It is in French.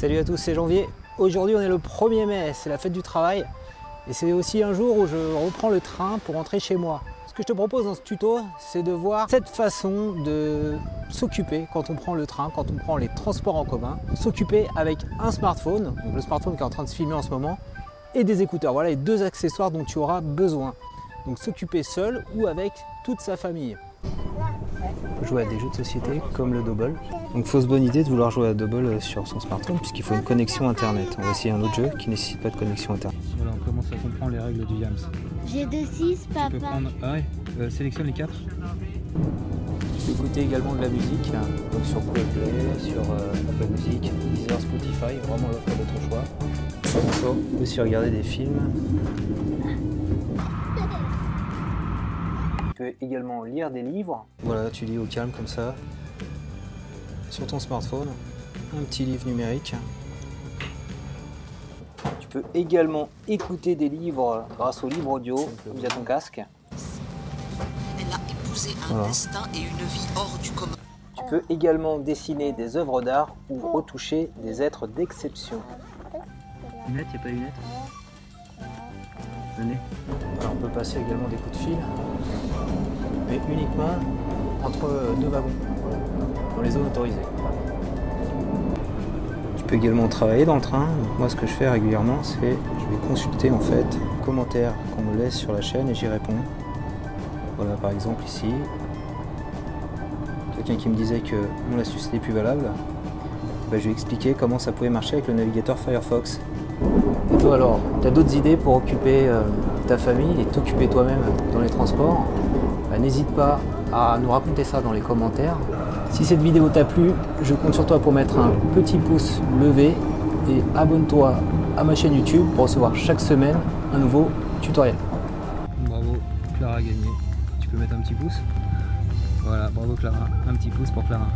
Salut à tous, c'est Janvier. Aujourd'hui on est le 1er mai, c'est la fête du travail. Et c'est aussi un jour où je reprends le train pour rentrer chez moi. Ce que je te propose dans ce tuto, c'est de voir cette façon de s'occuper quand on prend le train, quand on prend les transports en commun. S'occuper avec un smartphone, le smartphone qui est en train de se filmer en ce moment, et des écouteurs. Voilà les deux accessoires dont tu auras besoin. Donc s'occuper seul ou avec toute sa famille. Jouer à des jeux de société comme le double. Donc fausse bonne idée de vouloir jouer à double sur son smartphone puisqu'il faut une connexion internet. On va essayer un autre jeu qui ne nécessite pas de connexion internet. Voilà, on commence à comprendre les règles du Yams. J'ai deux 6 papa. Tu peux prendre. Ah ouais, euh, sélectionne les quatre. Tu peux écouter également de la musique, hein, donc sur Google Play, sur euh, Apple Music, Deezer, Spotify, vraiment l'offre de ton choix. Tu peux aussi regarder des films. Tu peux également lire des livres. Voilà, tu lis au calme comme ça, sur ton smartphone, un petit livre numérique. Tu peux également écouter des livres grâce au livre audio via ton casque. Elle a épousé un Voilà. destin et une vie hors du commun. Tu peux également dessiner des œuvres d'art ou retoucher des êtres d'exception. Lunettes, il n'y a pas de lunettes On peut passer également des coups de fil, mais uniquement entre deux wagons, dans les zones autorisées. Tu peux également travailler dans le train. Moi, ce que je fais régulièrement, c'est je vais consulter en fait les commentaires qu'on me laisse sur la chaîne et j'y réponds. Voilà, par exemple ici, quelqu'un qui me disait que mon astuce n'était plus valable, bah, je lui ai expliqué comment ça pouvait marcher avec le navigateur Firefox. Alors, tu as d'autres idées pour occuper euh, ta famille et t'occuper toi-même dans les transports? Bah, N'hésite pas à nous raconter ça dans les commentaires. Si cette vidéo t'a plu, je compte sur toi pour mettre un petit pouce levé et abonne-toi à ma chaîne YouTube pour recevoir chaque semaine un nouveau tutoriel. Bravo, Clara a gagné. Tu peux mettre un petit pouce? Voilà, bravo Clara. Un petit pouce pour Clara.